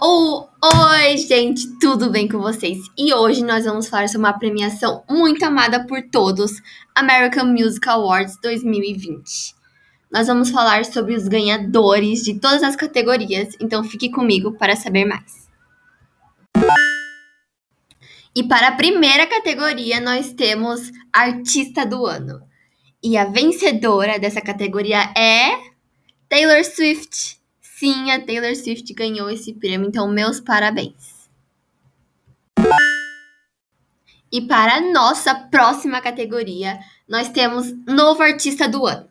Oh, oi, gente, tudo bem com vocês? E hoje nós vamos falar sobre uma premiação muito amada por todos, American Music Awards 2020. Nós vamos falar sobre os ganhadores de todas as categorias, então fique comigo para saber mais. E para a primeira categoria, nós temos Artista do Ano. E a vencedora dessa categoria é Taylor Swift. Sim, a Taylor Swift ganhou esse prêmio, então meus parabéns. E para a nossa próxima categoria, nós temos Novo Artista do Ano.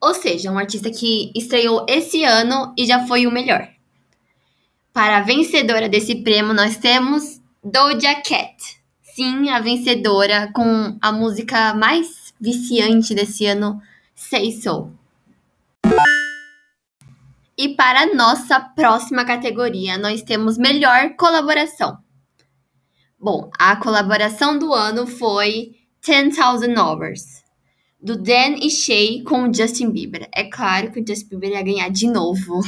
Ou seja, um artista que estreou esse ano e já foi o melhor. Para a vencedora desse prêmio, nós temos Doja Cat. Sim, a vencedora com a música mais viciante desse ano, Say So. E para nossa próxima categoria, nós temos melhor colaboração. Bom, a colaboração do ano foi 10,000 Hours, do Dan e Shay com o Justin Bieber. É claro que o Justin Bieber ia ganhar de novo.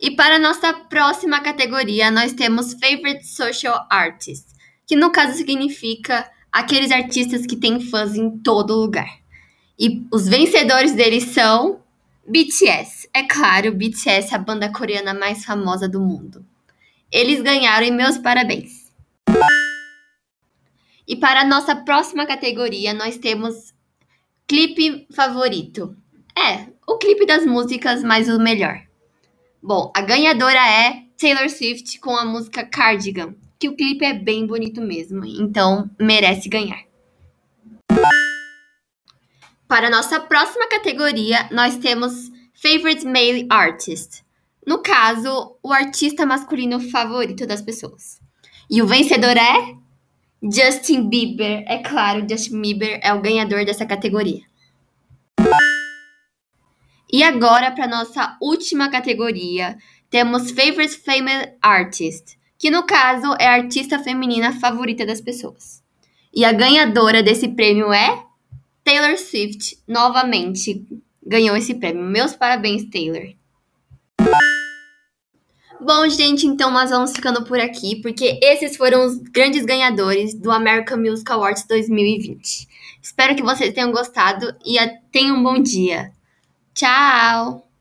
E para nossa próxima categoria, nós temos Favorite Social Artist, que no caso significa aqueles artistas que têm fãs em todo lugar. E os vencedores deles são BTS. É claro, BTS é a banda coreana mais famosa do mundo. Eles ganharam e meus parabéns. E para a nossa próxima categoria, nós temos clipe favorito. É, o clipe das músicas mais o melhor. Bom, a ganhadora é Taylor Swift com a música Cardigan, que o clipe é bem bonito mesmo, então merece ganhar. Para nossa próxima categoria, nós temos Favorite Male Artist. No caso, o artista masculino favorito das pessoas. E o vencedor é Justin Bieber. É claro, Justin Bieber é o ganhador dessa categoria. E agora, para nossa última categoria, temos Favorite Female Artist, que no caso é a artista feminina favorita das pessoas. E a ganhadora desse prêmio é Taylor Swift novamente ganhou esse prêmio. Meus parabéns, Taylor. Bom, gente, então nós vamos ficando por aqui, porque esses foram os grandes ganhadores do American Music Awards 2020. Espero que vocês tenham gostado e tenham um bom dia. Tchau!